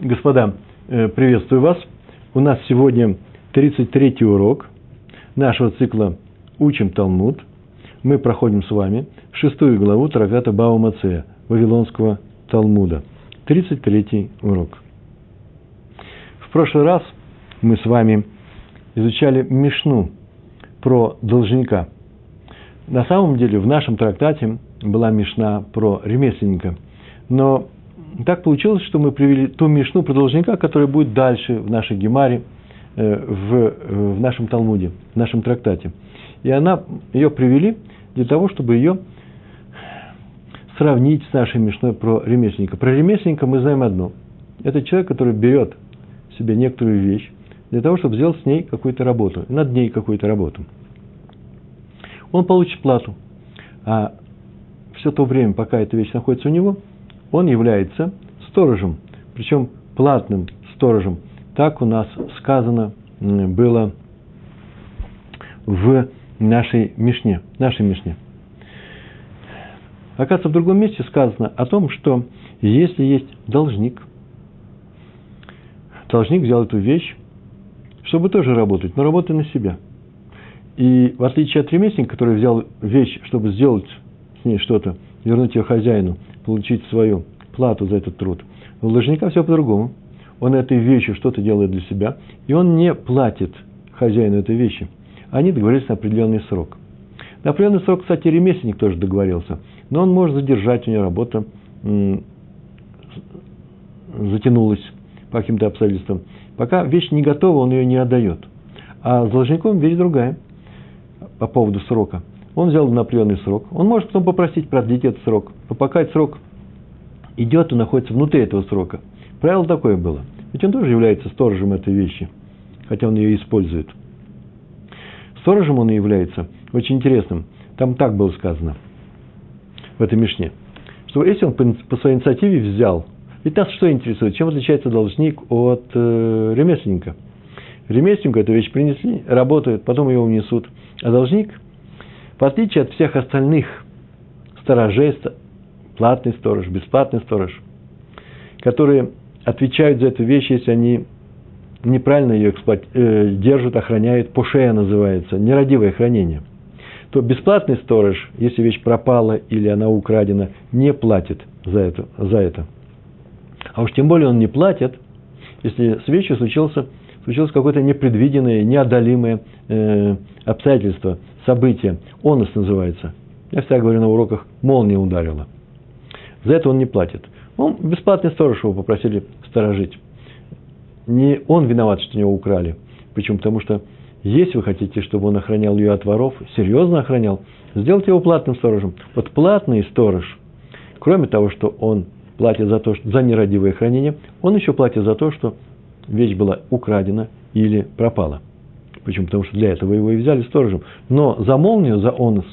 господа, э, приветствую вас. У нас сегодня 33-й урок нашего цикла «Учим Талмуд». Мы проходим с вами шестую главу Трагата Баумацея, Вавилонского Талмуда. 33-й урок. В прошлый раз мы с вами изучали Мишну про должника. На самом деле в нашем трактате была Мишна про ремесленника. Но так получилось, что мы привели ту Мишну про должника, которая будет дальше в нашей Гемаре, э, в, э, в нашем Талмуде, в нашем трактате. И она, ее привели для того, чтобы ее сравнить с нашей Мишной про ремесленника. Про ремесленника мы знаем одно. Это человек, который берет себе некоторую вещь для того, чтобы сделать с ней какую-то работу, над ней какую-то работу. Он получит плату. А все то время, пока эта вещь находится у него, он является сторожем, причем платным сторожем. Так у нас сказано было в нашей Мишне, нашей Мишне. Оказывается, в другом месте сказано о том, что если есть должник, должник взял эту вещь, чтобы тоже работать, но работай на себя. И в отличие от ремесленника, который взял вещь, чтобы сделать с ней что-то, вернуть ее хозяину, получить свою плату за этот труд. У должника все по-другому. Он этой вещью что-то делает для себя, и он не платит хозяину этой вещи. Они договорились на определенный срок. На определенный срок, кстати, ремесленник тоже договорился, но он может задержать, у него работа затянулась по каким-то обстоятельствам. Пока вещь не готова, он ее не отдает. А с должником вещь другая по поводу срока. Он взял на определенный срок. Он может потом попросить продлить этот срок. Но пока этот срок идет и находится внутри этого срока. Правило такое было. Ведь он тоже является сторожем этой вещи, хотя он ее использует. Сторожем он и является очень интересным. Там так было сказано в этой Мишне, что если он по своей инициативе взял, ведь нас что интересует, чем отличается должник от э, ремесленника? Ремесленнику эту вещь принесли, работают, потом ее унесут. А должник – в отличие от всех остальных сторожей, платный сторож, бесплатный сторож, которые отвечают за эту вещь, если они неправильно ее эксплуат... э, держат, охраняют, пошея называется, нерадивое хранение, то бесплатный сторож, если вещь пропала или она украдена, не платит за это. За это. А уж тем более он не платит, если с вещью случился, случилось какое-то непредвиденное, неодолимое э, обстоятельство, событие, онос называется. Я всегда говорю на уроках, молния ударила. За это он не платит. Он бесплатный сторож его попросили сторожить. Не он виноват, что него украли. Почему? Потому что если вы хотите, чтобы он охранял ее от воров, серьезно охранял, сделайте его платным сторожем. Вот платный сторож, кроме того, что он платит за то, что, за нерадивое хранение, он еще платит за то, что вещь была украдена или пропала. Почему? Потому что для этого его и взяли сторожем. Но за молнию, за онос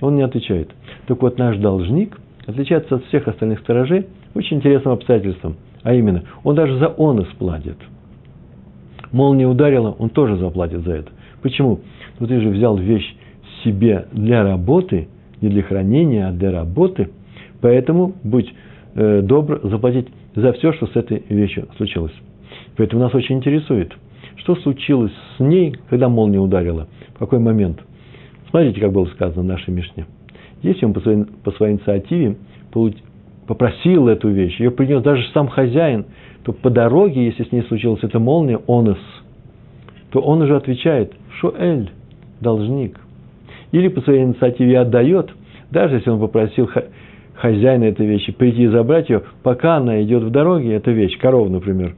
он не отвечает. Так вот, наш должник отличается от всех остальных сторожей очень интересным обстоятельством. А именно, он даже за онос платит. Молния ударила, он тоже заплатит за это. Почему? Ну ты же взял вещь себе для работы, не для хранения, а для работы. Поэтому будь э, добр заплатить за все, что с этой вещью случилось. Поэтому нас очень интересует – что случилось с ней, когда молния ударила? В какой момент? Смотрите, как было сказано в нашей Мишне. Если он по своей, по своей инициативе попросил эту вещь, ее принес даже сам хозяин, то по дороге, если с ней случилась эта молния, онос, то он уже отвечает, шоэль, должник. Или по своей инициативе отдает, даже если он попросил хозяина этой вещи прийти и забрать ее, пока она идет в дороге, эта вещь, корова, например,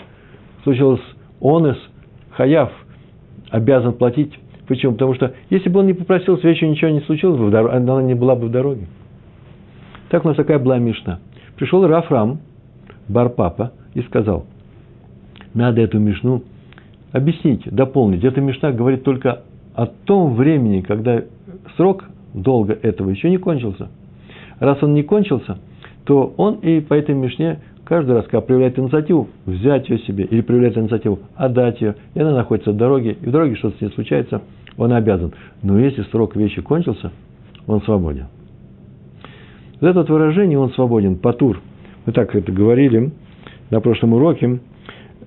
случилось онос, хаяв обязан платить. Почему? Потому что если бы он не попросил, с вещью ничего не случилось бы, она не была бы в дороге. Так у нас такая была Мишна. Пришел Рафрам, Барпапа, и сказал, надо эту Мишну объяснить, дополнить. Эта Мишна говорит только о том времени, когда срок долга этого еще не кончился. Раз он не кончился, то он и по этой Мишне Каждый раз, когда проявляет инициативу, взять ее себе, или проявляет инициативу, отдать ее, и она находится в дороге, и в дороге что-то с ней случается, он обязан. Но если срок вещи кончился, он свободен. Вот это выражение «он свободен», «патур», мы так это говорили на прошлом уроке,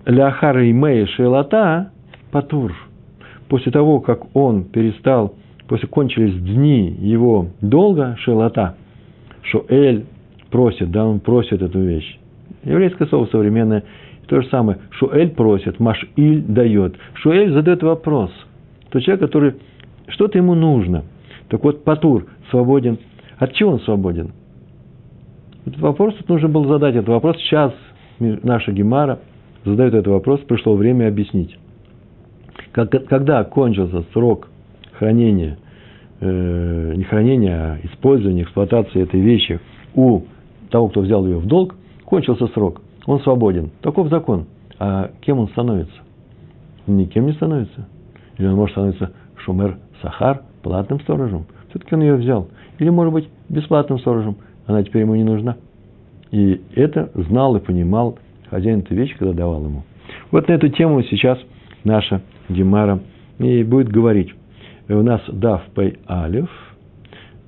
ляхара имея шелата патур. После того, как он перестал, после кончились дни его долга шелата, что Эль просит, да, он просит эту вещь. Еврейское слово современное, то же самое. Шуэль просит, Машиль дает. Шуэль задает вопрос. То человек, который что-то ему нужно. Так вот, Патур свободен. От чего он свободен? Этот вопрос тут нужно было задать. Этот вопрос сейчас наша Гемара задает этот вопрос. Пришло время объяснить. Когда кончился срок хранения, э, не хранения, а использования, эксплуатации этой вещи у того, кто взял ее в долг, кончился срок, он свободен. Таков закон. А кем он становится? Никем не становится. Или он может становиться шумер сахар, платным сторожем. Все-таки он ее взял. Или, может быть, бесплатным сторожем. Она теперь ему не нужна. И это знал и понимал хозяин этой вещи, когда давал ему. Вот на эту тему сейчас наша Гемара и будет говорить. У нас Дав Пей Алиф,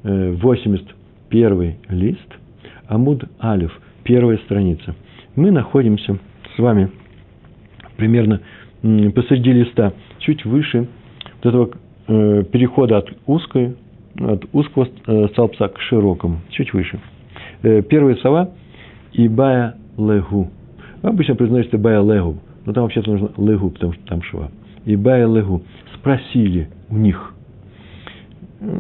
81 э, лист, Амуд Алиф, первая страница. Мы находимся с вами примерно посреди листа, чуть выше вот этого э, перехода от узкой, от узкого э, столбца к широкому, чуть выше. Э, первая слова – Ибая Легу. Обычно произносится Ибая Легу, но там вообще-то нужно Легу, потому что там шва. Ибая Легу. Спросили у них.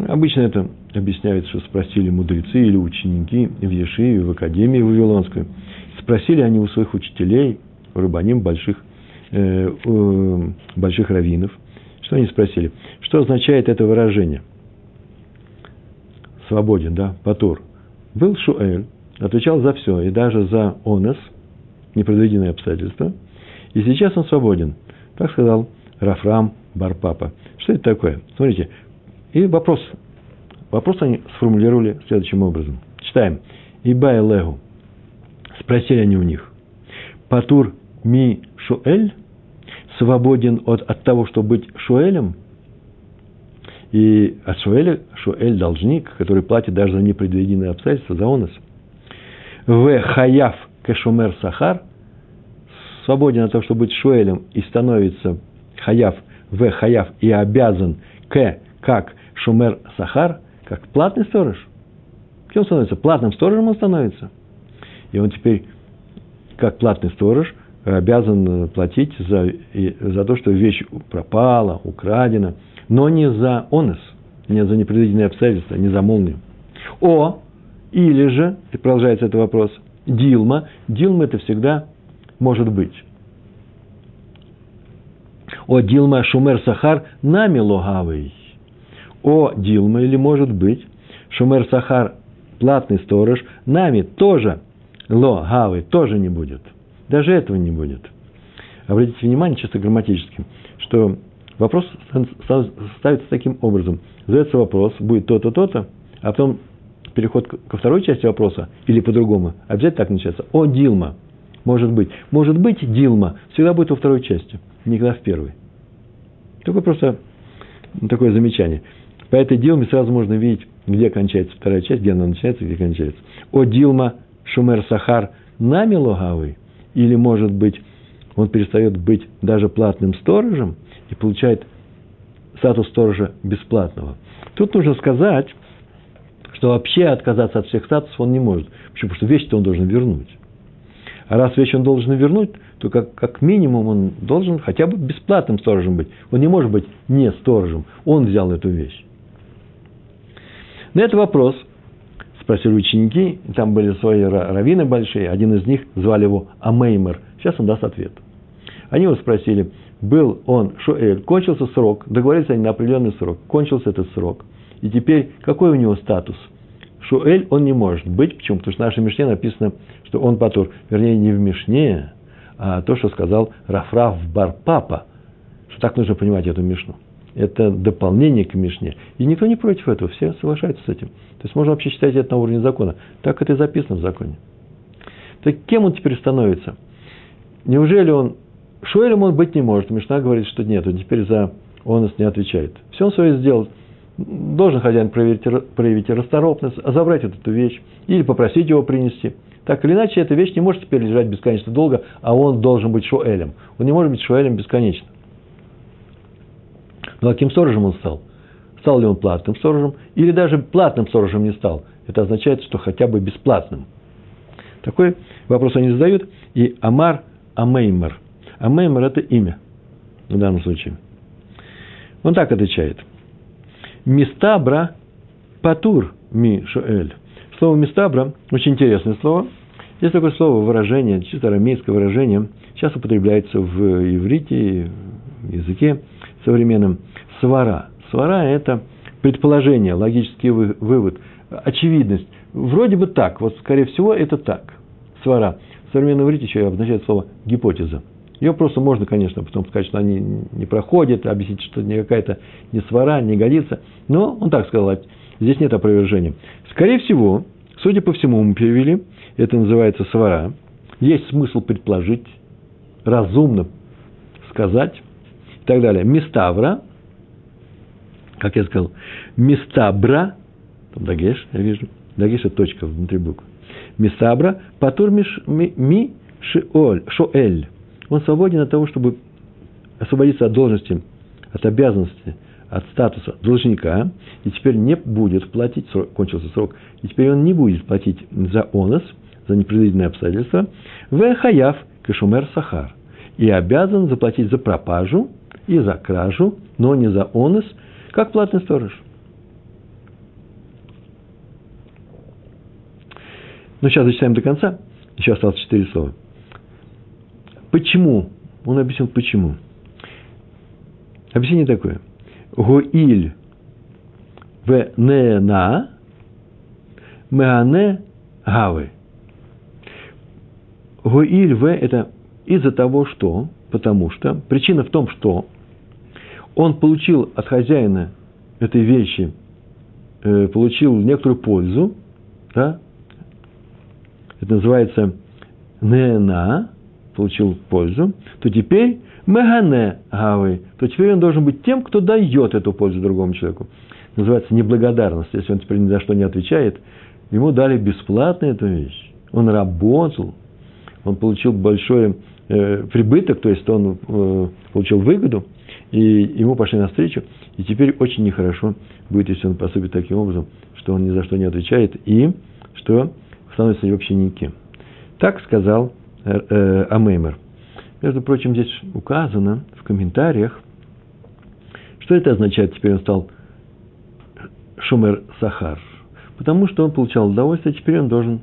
Обычно это объясняется, что спросили мудрецы или ученики в Ешиве, в Академии Вавилонской. Спросили они у своих учителей, у рыбаним больших, э, э, больших раввинов. Что они спросили? Что означает это выражение? Свободен, да, Патур. Был Шуэль, отвечал за все, и даже за онес, непредвиденные обстоятельства. И сейчас он свободен. Так сказал Рафрам Барпапа. Что это такое? Смотрите. И вопрос Вопрос они сформулировали следующим образом. Читаем. Ибай легу. Спросили они у них. Патур ми шуэль? Свободен от, от того, чтобы быть шуэлем? И от шуэля, шуэль должник, который платит даже за непредвиденные обстоятельства, за онос. В хаяв кешумер сахар свободен от того, чтобы быть шуэлем и становится хаяв, в хаяв и обязан к, как шумер сахар, как платный сторож. Кем становится? Платным сторожем он становится. И он теперь, как платный сторож, обязан платить за, за то, что вещь пропала, украдена, но не за онес, не за непредвиденные обстоятельства, не за молнию. О, или же, и продолжается этот вопрос, Дилма. Дилма это всегда может быть. О, Дилма Шумер Сахар нами логавый о Дилма, или может быть, Шумер Сахар, платный сторож, нами тоже, Ло Гавы, тоже не будет. Даже этого не будет. Обратите внимание, чисто грамматически, что вопрос ставится таким образом. Задается вопрос, будет то-то, то-то, а потом переход ко второй части вопроса, или по-другому, обязательно так начинается. О, Дилма. Может быть. Может быть, Дилма всегда будет во второй части, никогда в первой. Только просто такое замечание. По этой Дилме сразу можно видеть, где кончается вторая часть, где она начинается, где кончается. О Дилма Шумер Сахар нами логавый, или, может быть, он перестает быть даже платным сторожем и получает статус сторожа бесплатного. Тут нужно сказать, что вообще отказаться от всех статусов он не может. Почему? Потому что вещь-то он должен вернуть. А раз вещь он должен вернуть, то как, как минимум он должен хотя бы бесплатным сторожем быть. Он не может быть не сторожем. Он взял эту вещь. На этот вопрос спросили ученики, там были свои раввины большие, один из них звали его Амеймер. Сейчас он даст ответ. Они его спросили, был он Шуэль, кончился срок, договорились они на определенный срок, кончился этот срок. И теперь какой у него статус? Шуэль он не может быть. Почему? Потому что в нашей Мишне написано, что он Патур. Вернее, не в Мишне, а то, что сказал Рафраф Барпапа. Что так нужно понимать эту Мишну это дополнение к Мишне. И никто не против этого, все соглашаются с этим. То есть можно вообще считать это на уровне закона. Так это и записано в законе. Так кем он теперь становится? Неужели он... Шуэлем он быть не может. Мишна говорит, что нет, он теперь за онос не отвечает. Все он свое сделал. Должен хозяин проявить, проявить расторопность, забрать эту вещь или попросить его принести. Так или иначе, эта вещь не может теперь лежать бесконечно долго, а он должен быть шоэлем. Он не может быть шоэлем бесконечно. Ну, а каким сторожем он стал? Стал ли он платным сторожем? Или даже платным сторожем не стал? Это означает, что хотя бы бесплатным. Такой вопрос они задают. И Амар Амеймер. Амеймер – это имя в данном случае. Он так отвечает. Мистабра патур ми шоэль. Слово мистабра – очень интересное слово. Есть такое слово, выражение, чисто арамейское выражение. Сейчас употребляется в иврите, в языке современном. Свара. Свара – это предположение, логический вывод, очевидность. Вроде бы так, вот скорее всего это так. Свара. В современном иврите еще обозначает слово гипотеза. Ее просто можно, конечно, потом сказать, что они не проходят, объяснить, что не какая-то не свара, не годится. Но он так сказал, здесь нет опровержения. Скорее всего, судя по всему, мы перевели, это называется свара. Есть смысл предположить, разумно сказать и так далее. Миставра, как я сказал, мистабра, там дагеш, я вижу, дагеш – это точка внутри буквы. Мистабра, патур ми, ми шиоль, шоэль он свободен от того, чтобы освободиться от должности, от обязанности, от статуса должника, и теперь не будет платить, срок, кончился срок, и теперь он не будет платить за онос, за непредвиденные обстоятельства, в хаяв кашумер сахар, и обязан заплатить за пропажу и за кражу, но не за онос, как платный сторож. Ну, сейчас зачитаем до конца. Еще осталось четыре слова. Почему? Он объяснил, почему. Объяснение такое. Гоиль в нена меане гавы. Гоиль в – это из-за того, что, потому что, причина в том, что он получил от хозяина этой вещи, э, получил некоторую пользу, да? это называется нена, получил пользу, то теперь мегане гавы, то теперь он должен быть тем, кто дает эту пользу другому человеку. Называется неблагодарность. Если он теперь ни за что не отвечает, ему дали бесплатно эту вещь. Он работал, он получил большой э, прибыток, то есть он э, получил выгоду, и ему пошли навстречу, и теперь очень нехорошо будет, если он поступит таким образом, что он ни за что не отвечает, и что становится вообще никем. Так сказал Э, э, Амеймер. Между прочим, здесь указано в комментариях, что это означает, теперь он стал Шумер Сахар. Потому что он получал удовольствие, теперь он должен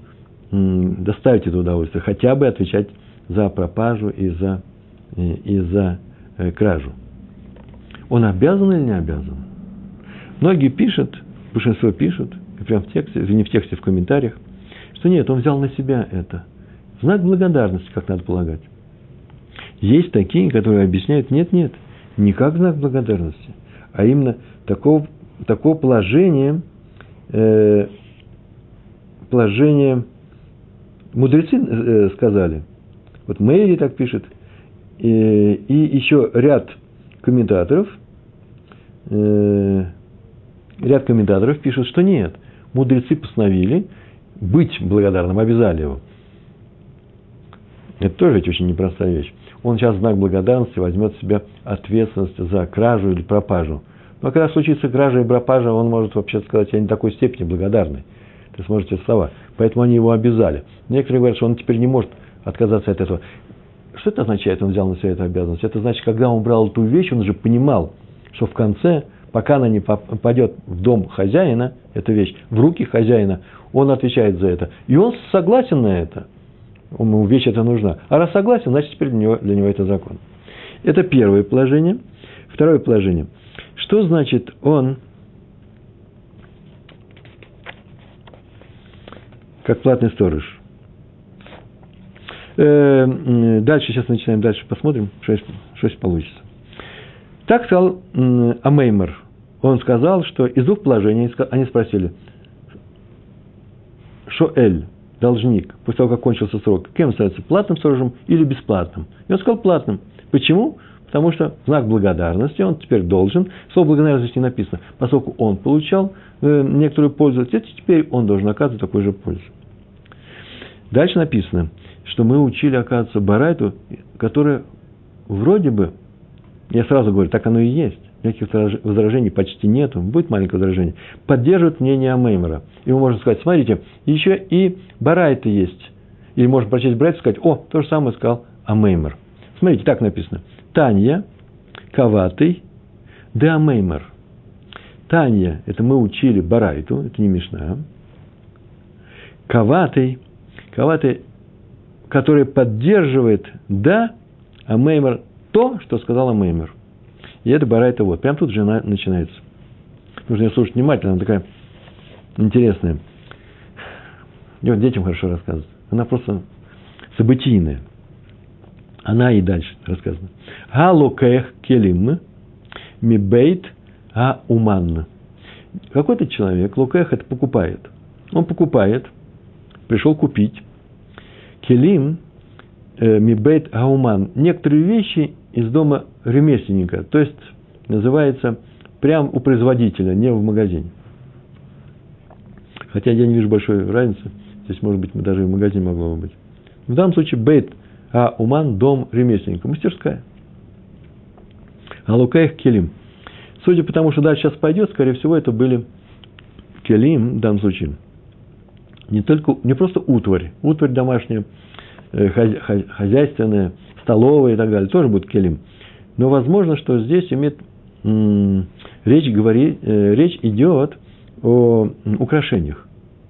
доставить это удовольствие, хотя бы отвечать за пропажу и за, и за э, кражу. Он обязан или не обязан? Многие пишут, большинство пишут, и прямо в тексте, не в тексте, в комментариях, что нет, он взял на себя это – Знак благодарности, как надо полагать. Есть такие, которые объясняют, нет, нет, не как знак благодарности, а именно такого, такого положения, э, положения, мудрецы э, сказали, вот Мэри так пишет, э, и еще ряд комментаторов, э, ряд комментаторов пишут, что нет, мудрецы постановили быть благодарным, обязали его – это тоже ведь очень непростая вещь. Он сейчас в знак благодарности возьмет в себя ответственность за кражу или пропажу. Но когда случится кража и пропажа, он может вообще сказать, я не такой степени благодарный. Ты сможете слова. Поэтому они его обязали. Некоторые говорят, что он теперь не может отказаться от этого. Что это означает, он взял на себя эту обязанность? Это значит, когда он брал эту вещь, он уже понимал, что в конце, пока она не попадет в дом хозяина, эта вещь, в руки хозяина, он отвечает за это. И он согласен на это ему вещь это нужна. А раз согласен, значит теперь для него, для него это закон. Это первое положение. Второе положение. Что значит он, как платный сторож? Э, дальше, сейчас начинаем, дальше посмотрим, что, что получится. Так сказал Амеймер. Он сказал, что из двух положений они спросили, Шоэль, должник, после того, как кончился срок, кем остается, платным сторожем или бесплатным? И он сказал платным. Почему? Потому что знак благодарности, он теперь должен, слово благодарности не написано, поскольку он получал э, некоторую пользу, теперь он должен оказывать такую же пользу. Дальше написано, что мы учили, оказывается, Барайту, которая вроде бы, я сразу говорю, так оно и есть, никаких возражений почти нету, будет маленькое возражение, поддерживает мнение Амеймера. Ему можно сказать, смотрите, еще и Барайта есть. Или можно прочесть Барайту и сказать, о, то же самое сказал Амеймер. Смотрите, так написано. Танья, Каватый, де Амеймер. Танья, это мы учили Барайту, это не Мишна. Каватый, Каватый, который поддерживает да, Амеймер то, что сказал Амеймер – и это барайта вот. Прям тут же начинается. Нужно ее слушать внимательно, она такая интересная. И вот детям хорошо рассказывает. Она просто событийная. Она и дальше рассказана. Галукех келим мибейт а уман. Какой-то человек, лукех это покупает. Он покупает, пришел купить. Келим э, мибейт ауман. Некоторые вещи из дома ремесленника, то есть называется прямо у производителя, не в магазине. Хотя я не вижу большой разницы. Здесь, может быть, даже и в магазине могло бы быть. В данном случае бейт, а уман – дом ремесленника, мастерская. А лукаих келим. Судя по тому, что дальше сейчас пойдет, скорее всего, это были келим в данном случае. Не, только, не просто утварь, утварь домашняя, э, хозяйственная, столовая и так далее, тоже будет келим. Но возможно, что здесь имеет речь, говорит, э, речь идет о украшениях,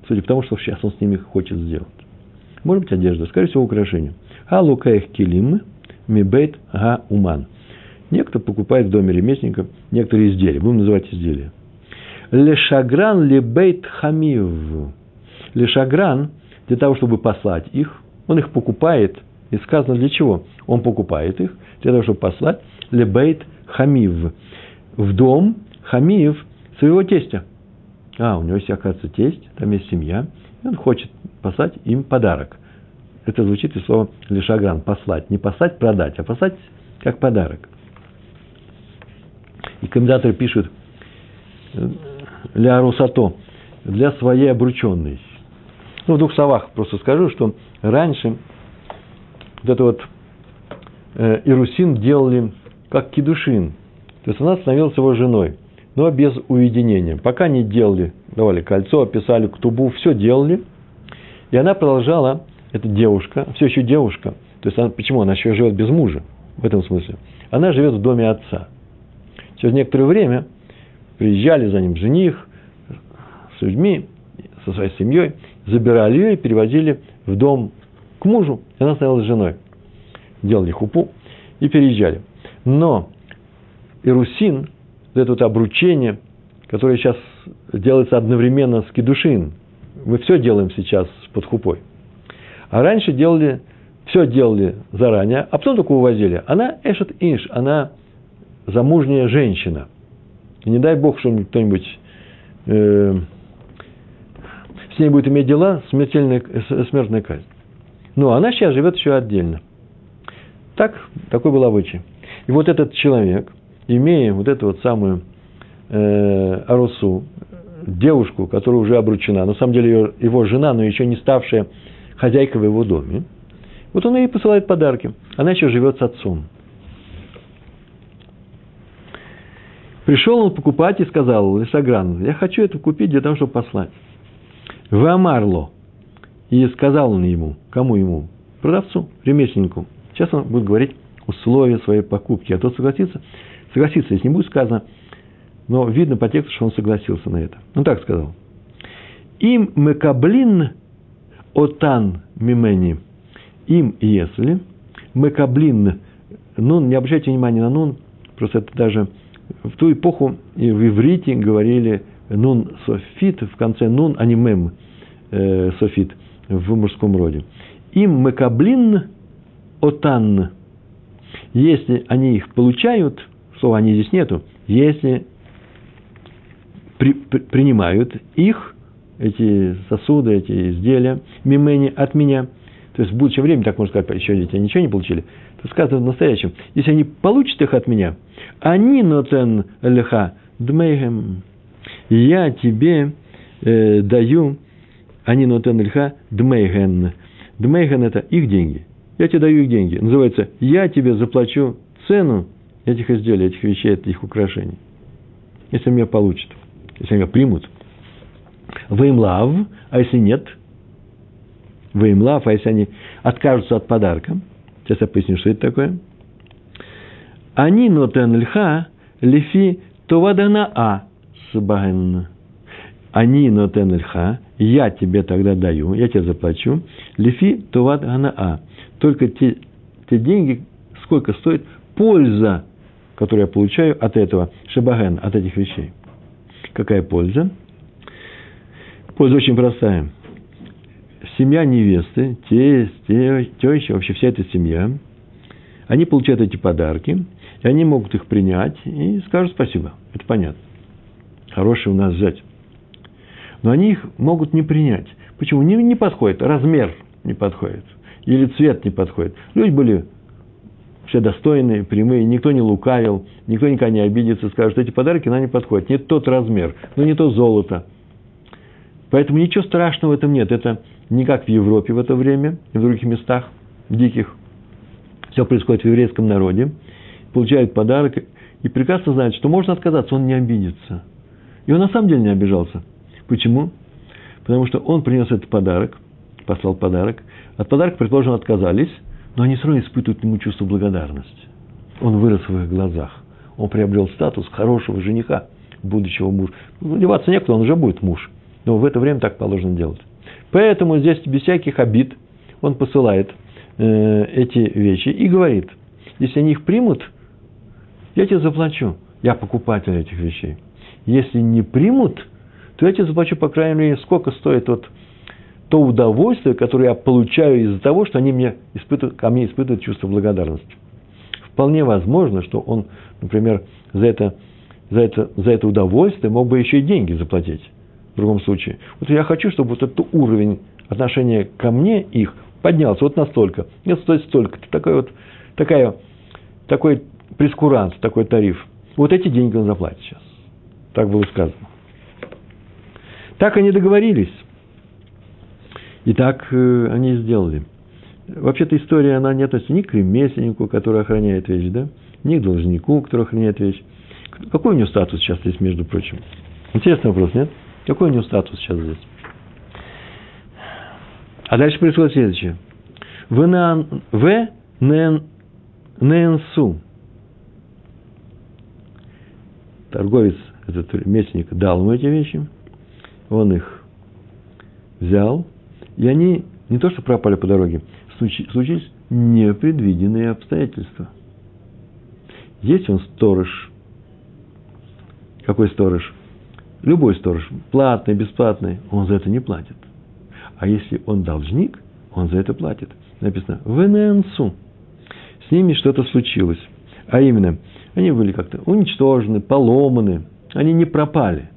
судя по тому, что сейчас он с ними хочет сделать. Может быть, одежда, скорее всего, украшения. А лукаих килим мибейт га уман. Некто покупает в доме ремесленника некоторые изделия, будем называть изделия. Лешагран лебейт хамив. Лешагран, для того, чтобы послать их, он их покупает, и сказано для чего? Он покупает их, для того, чтобы послать лебейт хамив, в дом хамив своего тестя. А, у него есть, оказывается, тесть, там есть семья, и он хочет послать им подарок. Это звучит из слова лишагран, послать. Не послать, продать, а послать как подарок. И комментаторы пишут, для Русато, для своей обрученной. Ну, в двух словах просто скажу, что раньше вот это вот э, Ирусин делали как кедушин. То есть она становилась его женой, но без уединения. Пока не делали, давали кольцо, описали ктубу, все делали. И она продолжала, эта девушка, все еще девушка, то есть она, почему? Она еще живет без мужа, в этом смысле. Она живет в доме отца. Через некоторое время приезжали за ним жених с людьми, со своей семьей, забирали ее и перевозили в дом к мужу. И она становилась женой. Делали хупу и переезжали. Но Ирусин, это вот обручение, которое сейчас делается одновременно с кедушин, мы все делаем сейчас под хупой. А раньше делали, все делали заранее, а потом только увозили. Она эшет инш, она замужняя женщина. И не дай бог, что кто-нибудь э, с ней будет иметь дела, смертная казнь. Но она сейчас живет еще отдельно. Так, такой был обычай. И вот этот человек, имея вот эту вот самую э, Арусу, девушку, которая уже обручена, на самом деле ее, его жена, но еще не ставшая хозяйкой в его доме, вот он ей посылает подарки. Она еще живет с отцом. Пришел он покупать и сказал, Лисагран, я хочу это купить для того, чтобы послать. В Амарло. И сказал он ему, кому ему? Продавцу, ремесленнику. Сейчас он будет говорить условия своей покупки. А тот согласится, согласится, если не будет сказано, но видно по тексту, что он согласился на это. Он так сказал. Им мекаблин отан мимени. Им, если мекаблин, нун, не обращайте внимания на нун, просто это даже в ту эпоху и в иврите говорили нун софит, в конце нун, а не мем э, софит в мужском роде. Им мекаблин отан если они их получают, слова «они» здесь нету, если при, при, принимают их, эти сосуды, эти изделия, мимени от меня, то есть в будущем времени, так можно сказать, еще дети ничего не получили, то сказано в настоящем, если они получат их от меня, они нотен леха дмейгем, я тебе э, даю, они нотен леха дмейген, Дмейган – это их деньги. Я тебе даю их деньги. Называется «Я тебе заплачу цену этих изделий, этих вещей, этих украшений». Если меня получат, если меня примут. Веймлав, а если нет? Веймлав, а если они откажутся от подарка? Сейчас я поясню, что это такое. Они нотен льха лифи товадана а сбаген. Они нотен льха, я тебе тогда даю, я тебе заплачу, лифи товад а. Только те, те деньги, сколько стоит польза, которую я получаю от этого шабаген, от этих вещей. Какая польза? Польза очень простая. Семья невесты, тесть, теща, вообще вся эта семья, они получают эти подарки, и они могут их принять и скажут спасибо. Это понятно. Хороший у нас взять. Но они их могут не принять. Почему? Не, не подходит. Размер не подходит. Или цвет не подходит. Люди были все достойные, прямые, никто не лукавил, никто никогда не обидится, скажет, эти подарки нам не подходят. Не тот размер, но не то золото. Поэтому ничего страшного в этом нет. Это не как в Европе в это время, и в других местах диких. Все происходит в еврейском народе. Получают подарок и прекрасно знают, что можно отказаться, он не обидится. И он на самом деле не обижался. Почему? Потому что он принес этот подарок, послал подарок. От подарка, предположим, отказались, но они все равно испытывают ему чувство благодарности. Он вырос в их глазах. Он приобрел статус хорошего жениха, будущего мужа. Ну, деваться некуда, он уже будет муж. Но в это время так положено делать. Поэтому здесь без всяких обид он посылает э, эти вещи и говорит, если они их примут, я тебе заплачу. Я покупатель этих вещей. Если не примут, то я тебе заплачу, по крайней мере, сколько стоит вот то удовольствие, которое я получаю из-за того, что они мне испытывают, ко мне испытывают чувство благодарности. Вполне возможно, что он, например, за это, за это, за это удовольствие мог бы еще и деньги заплатить в другом случае. Вот я хочу, чтобы вот этот уровень отношения ко мне их поднялся вот настолько. Нет, стоит столько. Такой вот, такая, такой прескурант, такой тариф. Вот эти деньги он заплатит сейчас. Так было сказано. Так они договорились. И так э, они сделали. Вообще-то история, она не относится ни к ремесленнику, который охраняет вещь, да, ни к должнику, который охраняет вещь. Какой у него статус сейчас здесь, между прочим? Интересный вопрос, нет? Какой у него статус сейчас здесь? А дальше происходит следующее. В ненсу. Торговец, этот ремесленник, дал ему эти вещи. Он их взял. И они не то, что пропали по дороге, случились непредвиденные обстоятельства. Есть он сторож. Какой сторож? Любой сторож, платный, бесплатный, он за это не платит. А если он должник, он за это платит. Написано в ННСУ. С ними что-то случилось. А именно, они были как-то уничтожены, поломаны. Они не пропали.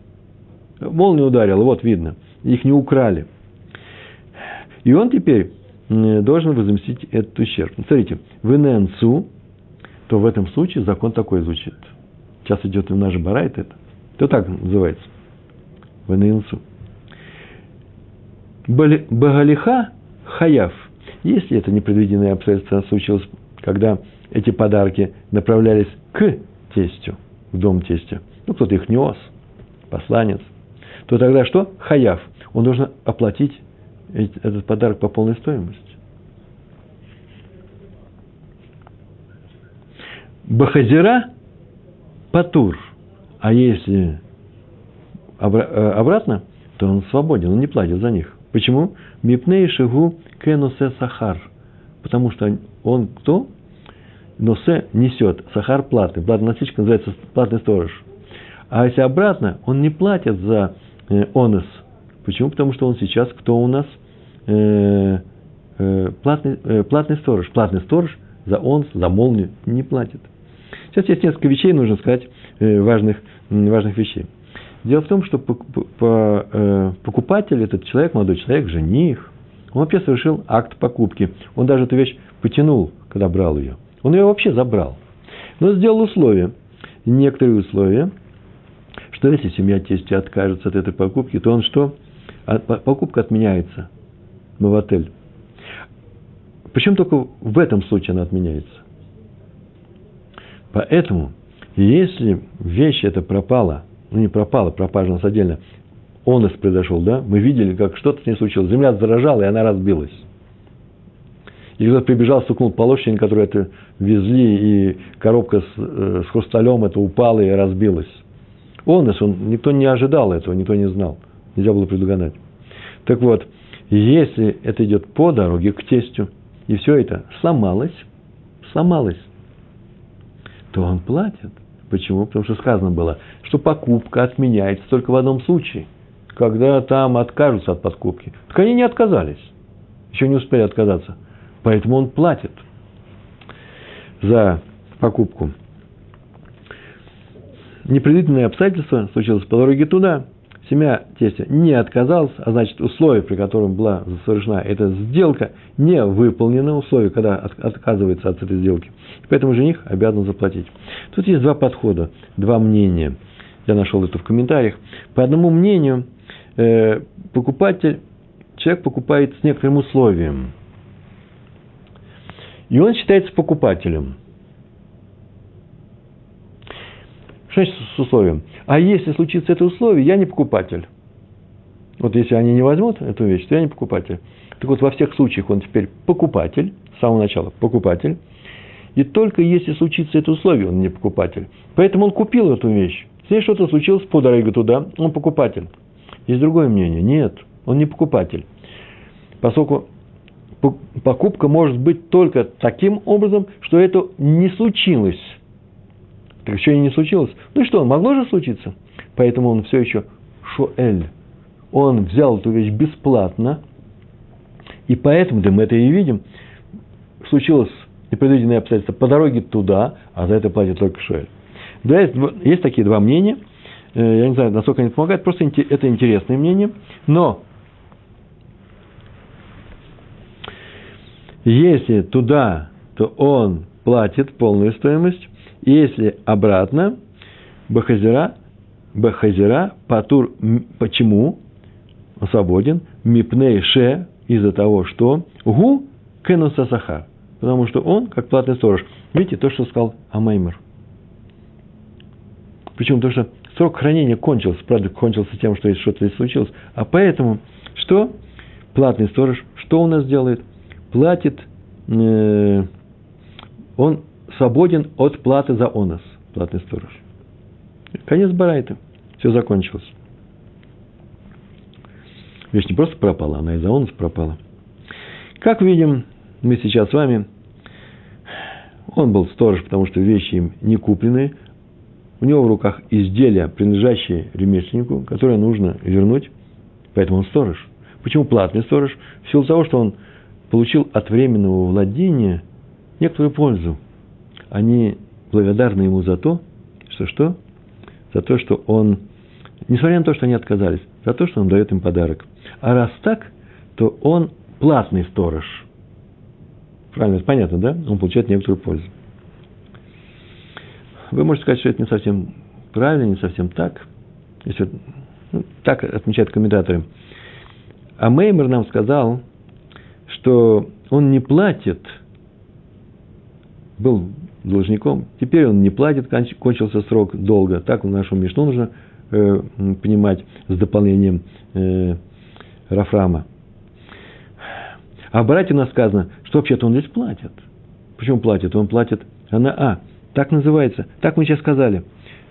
Молния ударила, вот видно. Их не украли. И он теперь должен возместить этот ущерб. Смотрите, в ННСУ, то в этом случае закон такой звучит. Сейчас идет в наш барайт это. То так называется в Ванеилсу. Багалиха хаяв. Если это непредвиденное обстоятельство случилось, когда эти подарки направлялись к тестю, в дом тестя, ну, кто-то их нес, посланец, то тогда что? Хаяв. Он должен оплатить этот подарок по полной стоимости. Бахазира – патур. А если Э, обратно, то он свободен, он не платит за них. Почему? Мипней шигу кенусе сахар. Потому что он кто? Носе несет. Сахар платный. Платный носильщик называется платный сторож. А если обратно, он не платит за э, онес. Почему? Потому что он сейчас кто у нас? Э, э, платный, э, платный сторож. Платный сторож за онс, за молнию не платит. Сейчас есть несколько вещей, нужно сказать, э, важных, важных вещей. Дело в том, что э, покупатель, этот человек, молодой человек, жених, он вообще совершил акт покупки. Он даже эту вещь потянул, когда брал ее. Он ее вообще забрал. Но сделал условия, некоторые условия, что если семья тестя откажется от этой покупки, то он что? А, покупка отменяется в отель. Причем только в этом случае она отменяется. Поэтому, если вещь эта пропала, ну не пропала, пропажа у нас отдельно, онос произошел, да, мы видели, как что-то с ней случилось, земля заражала, и она разбилась. И кто-то прибежал, стукнул по лошади, которые это везли, и коробка с, э, с хрусталем это упала и разбилась. Онос, он, никто не ожидал этого, никто не знал. Нельзя было предугадать. Так вот, если это идет по дороге к тестю, и все это сломалось, сломалось, то он платит. Почему? Потому что сказано было, что покупка отменяется только в одном случае, когда там откажутся от покупки. Так они не отказались, еще не успели отказаться. Поэтому он платит за покупку. Непредвиденное обстоятельство случилось по дороге туда – семья тестя не отказалась, а значит, условие, при котором была совершена эта сделка, не выполнено, условие, когда отказывается от этой сделки. Поэтому жених обязан заплатить. Тут есть два подхода, два мнения. Я нашел это в комментариях. По одному мнению, э, покупатель, человек покупает с некоторым условием. И он считается покупателем – Что с условием? А если случится это условие, я не покупатель. Вот если они не возьмут эту вещь, то я не покупатель. Так вот, во всех случаях он теперь покупатель, с самого начала покупатель. И только если случится это условие, он не покупатель. Поэтому он купил эту вещь. С ней что-то случилось по дороге туда, он покупатель. Есть другое мнение. Нет, он не покупатель. Поскольку покупка может быть только таким образом, что это не случилось и не случилось. Ну и что, могло же случиться? Поэтому он все еще шуэль. Он взял эту вещь бесплатно, и поэтому, да мы это и видим, случилось непредвиденное обстоятельство по дороге туда, а за это платит только шуэль. Да, есть, есть такие два мнения. Э, я не знаю, насколько они помогают, просто это интересное мнение. Но если туда, то он платит полную стоимость, если обратно, Бахазира, Бахазира, Патур, почему? Он свободен. Мипней Ше, из-за того, что Гу Кенуса Сахар. Потому что он, как платный сторож. Видите, то, что сказал Амеймер. Причем то, что срок хранения кончился, правда, кончился тем, что что-то случилось. А поэтому, что платный сторож, что у нас делает? Платит, э, он свободен от платы за онос, платный сторож. Конец барайта. Все закончилось. Вещь не просто пропала, она и за онос пропала. Как видим, мы сейчас с вами, он был сторож, потому что вещи им не куплены, у него в руках изделия, принадлежащие ремесленнику, которое нужно вернуть, поэтому он сторож. Почему платный сторож? В силу того, что он получил от временного владения некоторую пользу – они благодарны ему за то, что что? За то, что он, несмотря на то, что они отказались, за то, что он дает им подарок. А раз так, то он платный сторож. Правильно, понятно, да? Он получает некоторую пользу. Вы можете сказать, что это не совсем правильно, не совсем так. Если, ну, так отмечают комментаторы. А Меймер нам сказал, что он не платит, был должником. Теперь он не платит, кончился срок долго. Так в нашем Мишну нужно э, понимать с дополнением э, Рафрама. А в Барате у нас сказано, что вообще-то он здесь платит. Почему платит? Он платит она а. Так называется. Так мы сейчас сказали.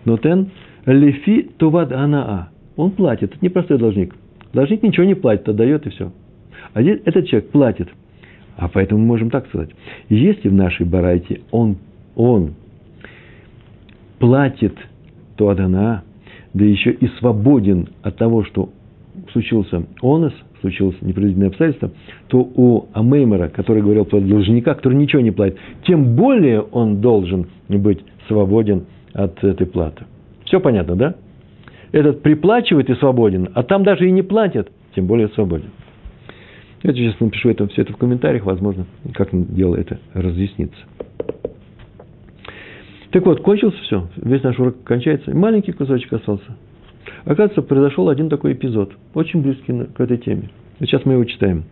Но тен лефи тувад а. Он платит. Это не простой должник. Должник ничего не платит, отдает и все. А здесь этот человек платит. А поэтому мы можем так сказать. Если в нашей барайте он он платит то Адана, да еще и свободен от того, что случился онос, случилось непредвиденное обстоятельство, то у Амеймера, который говорил про должника, который ничего не платит, тем более он должен быть свободен от этой платы. Все понятно, да? Этот приплачивает и свободен, а там даже и не платят, тем более свободен. Я сейчас напишу это, все это в комментариях, возможно, как дело это разъяснится. Так вот, кончился все, весь наш урок кончается, маленький кусочек остался. Оказывается, произошел один такой эпизод, очень близкий к этой теме. Сейчас мы его читаем.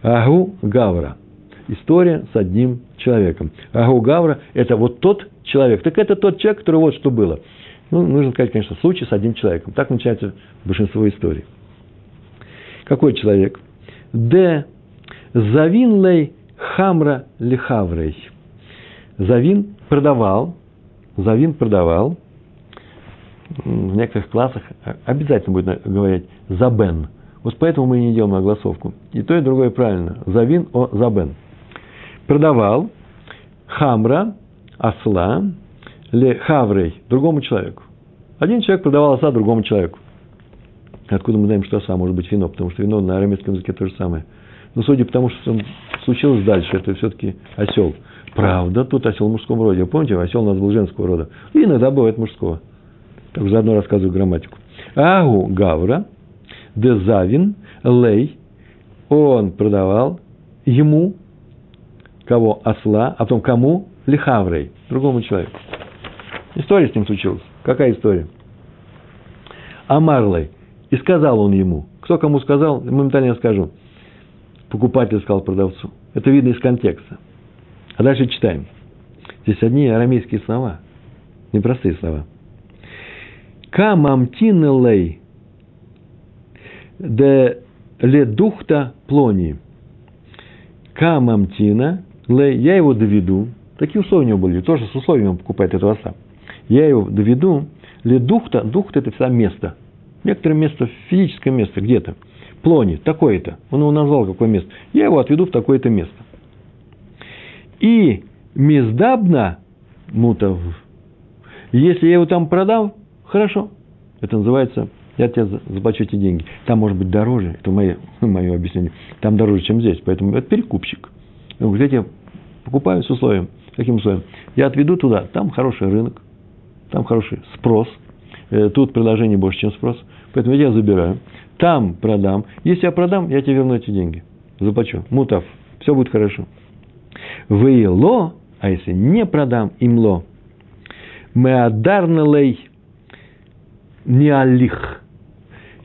Агу Гавра. история с одним человеком. Агу Гавра – это вот тот человек. Так это тот человек, который вот что было. Ну, нужно сказать, конечно, случай с одним человеком. Так начинается большинство историй. Какой человек? Д. Завин лей хамра лихаврей. Завин продавал, Завин продавал, в некоторых классах обязательно будет говорить «забен». Вот поэтому мы не делаем огласовку. И то, и другое правильно. Завин о забен. Продавал хамра, осла, ле хаврей, другому человеку. Один человек продавал оса другому человеку. Откуда мы знаем, что оса может быть вино? Потому что вино на арамейском языке то же самое. Но судя по тому, что случилось дальше, это все-таки осел. Правда, тут осел в мужском роде. Помните, осел у нас был женского рода. И иногда бывает мужского. Так заодно рассказываю грамматику. Агу Гавра, Дезавин, Лей, он продавал ему, кого? Осла, а потом кому? Лихаврей, другому человеку. История с ним случилась. Какая история? Амарлей. И сказал он ему. Кто кому сказал, моментально я скажу. Покупатель сказал продавцу. Это видно из контекста. А дальше читаем. Здесь одни арамейские слова. Непростые слова. Камамтинелей де ледухта плони. Камамтина лей, я его доведу. Такие условия у него были. Тоже с условием он покупает этого оса я его доведу, ли духта, духта это всегда место. Некоторое место, физическое место где-то. Плони, такое-то. Он его назвал, какое место. Я его отведу в такое-то место. И миздабна мутав. Если я его там продам, хорошо. Это называется, я тебе заплачу эти деньги. Там может быть дороже, это мое, мое объяснение. Там дороже, чем здесь. Поэтому это перекупщик. Он говорит, я покупаю с условием. Каким условием? Я отведу туда, там хороший рынок, там хороший спрос, э, тут предложение больше, чем спрос, поэтому я забираю, там продам, если я продам, я тебе верну эти деньги, заплачу, мутав, все будет хорошо. Выело, а если не продам, имло, меадарналей не алих,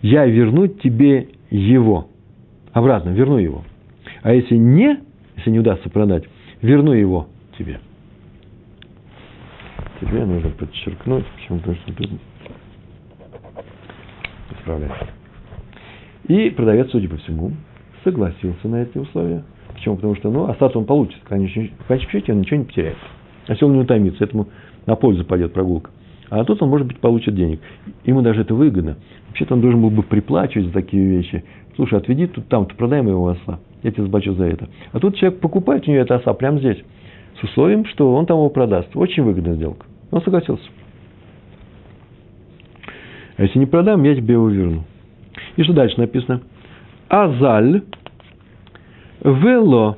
я верну тебе его, обратно, верну его. А если не, если не удастся продать, верну его тебе. Тебе нужно подчеркнуть, почему то, что тут исправляется. И продавец, судя по всему, согласился на эти условия. Почему? Потому что, ну, остаться он получит. В конечном, в конечном счете он ничего не потеряет. Осел не утомится, этому на пользу пойдет прогулка. А тут он, может быть, получит денег. Ему даже это выгодно. Вообще-то он должен был бы приплачивать за такие вещи. Слушай, отведи тут там-то, продай моего осла. Я тебе заплачу за это. А тут человек покупает у него это оса прямо здесь с условием, что он там его продаст. Очень выгодная сделка. Он согласился. А если не продам, я тебе его верну. И что дальше написано? Азаль вело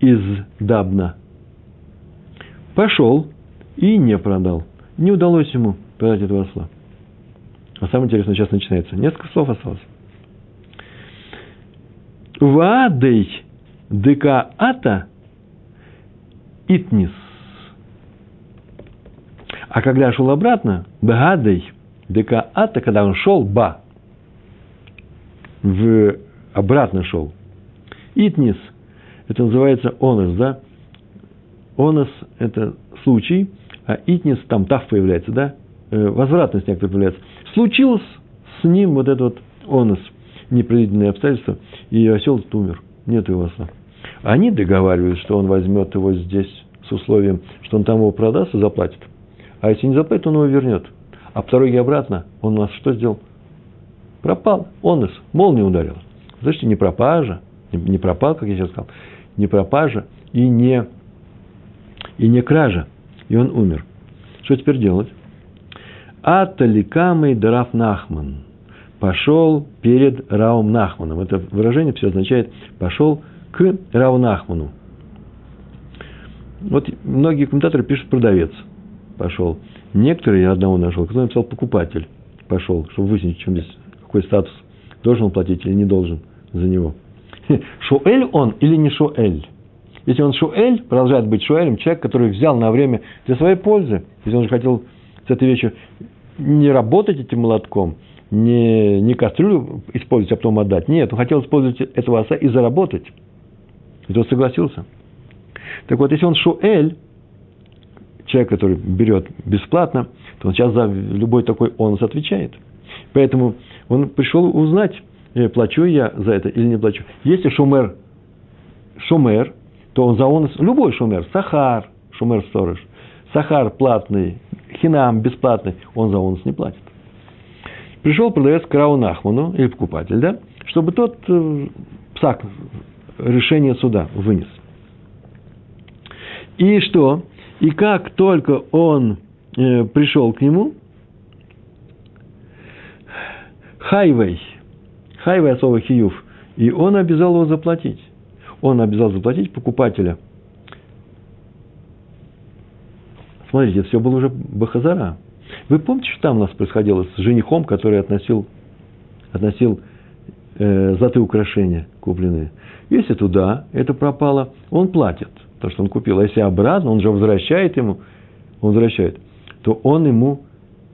из Дабна. Пошел и не продал. Не удалось ему продать этого осла. А самое интересное сейчас начинается. Несколько слов осталось. Вадей дыка ата итнис. А когда шел обратно, бгадой, дека ата, когда он шел, ба, в, обратно шел. Итнис, это называется онос, да? Онос – это случай, а итнис, там тав появляется, да? Э, возвратность некоторая появляется. Случилось с ним вот этот вот онос, непредвиденные обстоятельства, и осел умер. Нет его осла. Они договариваются, что он возьмет его здесь с условием, что он там его продаст и заплатит. А если не заплатит, он его вернет. А по дороге обратно он у нас что сделал? Пропал. Он нас молния ударил. Значит, не пропажа, не пропал, как я сейчас сказал, не пропажа и не, и не кража. И он умер. Что теперь делать? Аталикамый Драф Нахман пошел перед Раум Нахманом. Это выражение все означает пошел к Рау Нахману. Вот многие комментаторы пишут продавец пошел. Некоторые, я одного нашел, кто написал покупатель пошел, чтобы выяснить, чем здесь, какой статус, должен он платить или не должен за него. Шуэль он или не Шуэль? Если он Шуэль, продолжает быть Шуэлем, человек, который взял на время для своей пользы, если он же хотел с этой вещью не работать этим молотком, не, не кастрюлю использовать, а потом отдать. Нет, он хотел использовать этого оса и заработать. И тот согласился. Так вот, если он шуэль, человек, который берет бесплатно, то он сейчас за любой такой онус отвечает. Поэтому он пришел узнать, плачу я за это или не плачу. Если шумер, шумер, то он за онус, любой шумер, сахар, шумер сторож, שכר платный, חינם бесплатный, он за אונס не платит. Пришел продавец к Раву или покупатель, да, чтобы тот э, פסק, решение суда вынес. И что? И как только он э, пришел к нему, хайвей, хайвей от слова חיוב, и он обязал его заплатить. Он обязал заплатить покупателя. Смотрите, все было уже Бахазара. Вы помните, что там у нас происходило с женихом, который относил, относил э, золотые украшения купленные? Если туда это пропало, он платит – то, что он купил. А если обратно, он же возвращает ему, он возвращает, то он ему,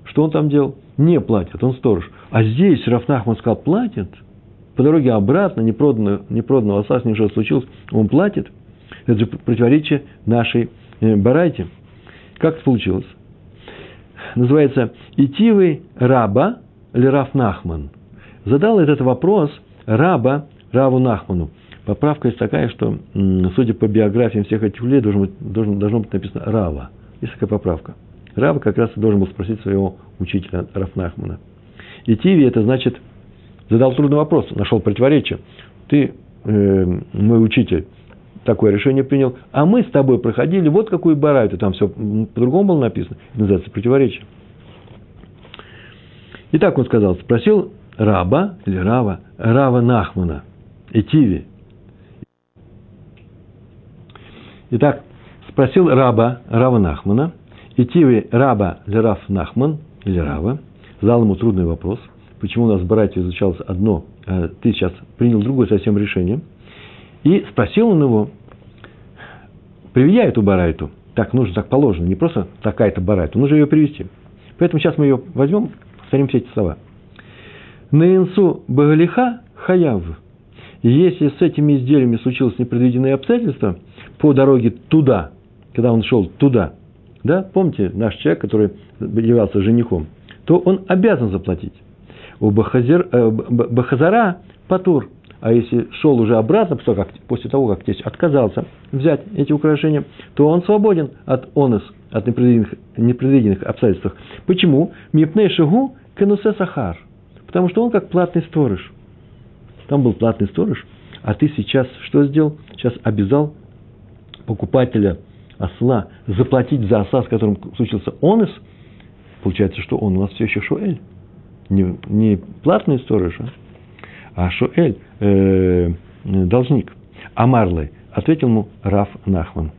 что он там делал? Не платит, он сторож. А здесь Рафнахман сказал, платит. По дороге обратно, непроданного, непроданного осла с ним что случилось, он платит. Это же противоречие нашей э, барайте. Как это получилось? Называется «Итивый раба» или Рафнахман. Задал этот вопрос раба Раву Нахману – Поправка есть такая, что, судя по биографиям всех этих людей, должен быть, должен, должно быть написано Рава. Есть такая поправка. Рава как раз и должен был спросить своего учителя Рафнахмана. И Тиви это значит, задал трудный вопрос, нашел противоречие. Ты, э, мой учитель, такое решение принял, а мы с тобой проходили вот какую барайту, там все по-другому было написано, это называется противоречие. И так он сказал, спросил раба, или рава, рава Нахмана, Этиви, Итак, спросил раба, Рава Нахмана, идти вы раба или Рав Нахман, или Рава, задал ему трудный вопрос, почему у нас в Барате изучалось одно, а ты сейчас принял другое совсем решение, и спросил он его, приведя эту барайту, так нужно, так положено, не просто такая-то барайта, нужно ее привести. Поэтому сейчас мы ее возьмем, повторим все эти слова. Наинсу багалиха хаяв. Если с этими изделиями случилось непредвиденное обстоятельство – по дороге туда, когда он шел туда, да, помните, наш человек, который являлся женихом, то он обязан заплатить. У Бахазир, э, Бахазара Патур, а если шел уже обратно, после как, после того, как тесть отказался взять эти украшения, то он свободен от онос, от непредвиденных, непредвиденных обстоятельств. Почему? Мипней шагу кенусе сахар. Потому что он как платный сторож. Там был платный сторож, а ты сейчас что сделал? Сейчас обязал покупателя осла заплатить за осла, с которым случился онес, получается, что он у нас все еще шуэль. Не, не платный сторож, а, а шуэль, э, должник. Амарлы, ответил ему Раф Нахман.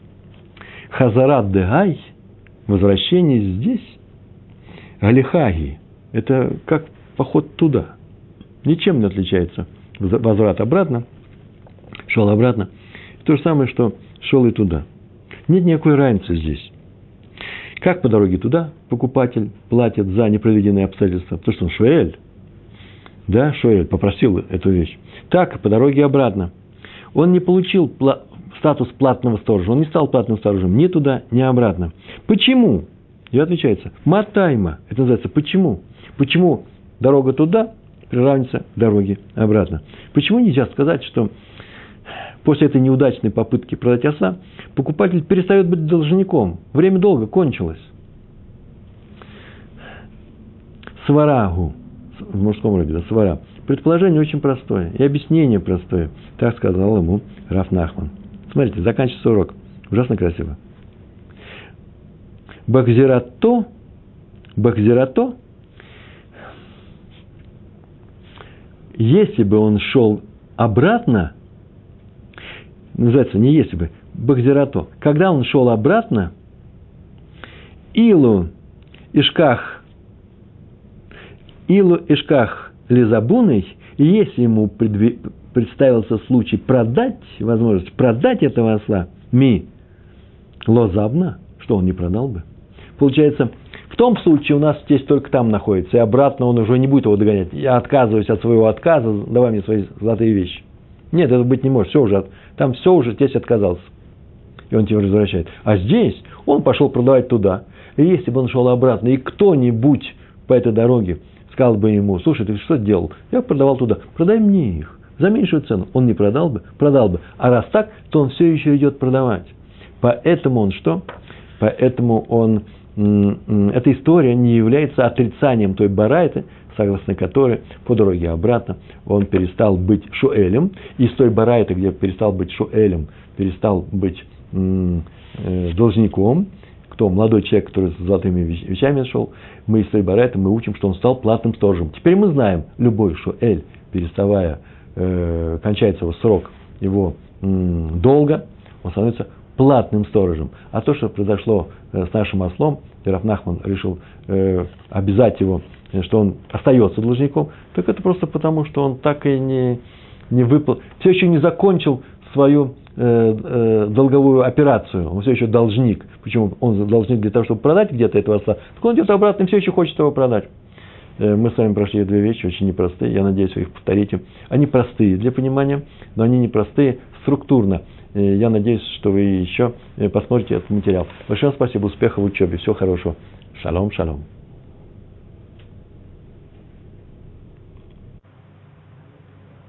Хазарат дегай, возвращение здесь, Галихаги, это как поход туда. Ничем не отличается. Возврат обратно, шел обратно. То же самое, что шел и туда. Нет никакой разницы здесь. Как по дороге туда покупатель платит за непроведенные обстоятельства? Потому что он Шуэль. Да, Шуэль попросил эту вещь. Так, по дороге обратно. Он не получил пла- статус платного сторожа. Он не стал платным сторожем ни туда, ни обратно. Почему? И отвечается, матайма. Это называется почему? Почему дорога туда приравнится к дороге обратно? Почему нельзя сказать, что после этой неудачной попытки продать оса, покупатель перестает быть должником. Время долго кончилось. Сварагу, в мужском роде, да, свара. Предположение очень простое, и объяснение простое. Так сказал ему Раф Нахман. Смотрите, заканчивается урок. Ужасно красиво. Бахзирато, Бахзирато, если бы он шел обратно называется не если бы, Бахзирато. Когда он шел обратно, Илу Ишках, Илу Ишках Лизабуной, и если ему представился случай продать, возможность продать этого осла, ми лозабна, что он не продал бы. Получается, в том случае у нас здесь только там находится, и обратно он уже не будет его догонять. Я отказываюсь от своего отказа, давай мне свои золотые вещи. Нет, это быть не может, все уже, там все уже тесть отказался. И он тебе возвращает. А здесь он пошел продавать туда. И если бы он шел обратно, и кто-нибудь по этой дороге сказал бы ему, слушай, ты что делал? Я продавал туда, продай мне их за меньшую цену. Он не продал бы, продал бы. А раз так, то он все еще идет продавать. Поэтому он что? Поэтому он, эта история не является отрицанием той барайты, согласно которой по дороге обратно он перестал быть шуэлем, и с той барайты, где перестал быть шуэлем, перестал быть э, должником, кто молодой человек, который с золотыми вещами шел, мы из барайты мы учим, что он стал платным сторожем. Теперь мы знаем, любой шуэль, переставая, э, кончается его срок его долга, он становится платным сторожем. А то, что произошло э, с нашим ослом, Раф Нахман решил э, обязать его, э, что он остается должником, так это просто потому, что он так и не, не выпал, все еще не закончил свою долговую операцию, он все еще должник. Почему? Он должник для того, чтобы продать где-то этого осла, так он идет обратно и все еще хочет его продать. Э, мы с вами прошли две вещи очень непростые, я надеюсь, вы их повторите. Они простые для понимания, но они непростые структурно. Я надеюсь, что вы еще э, посмотрите этот материал. Большое спасибо, успехов в учебе, всего хорошего. Шалом, шалом.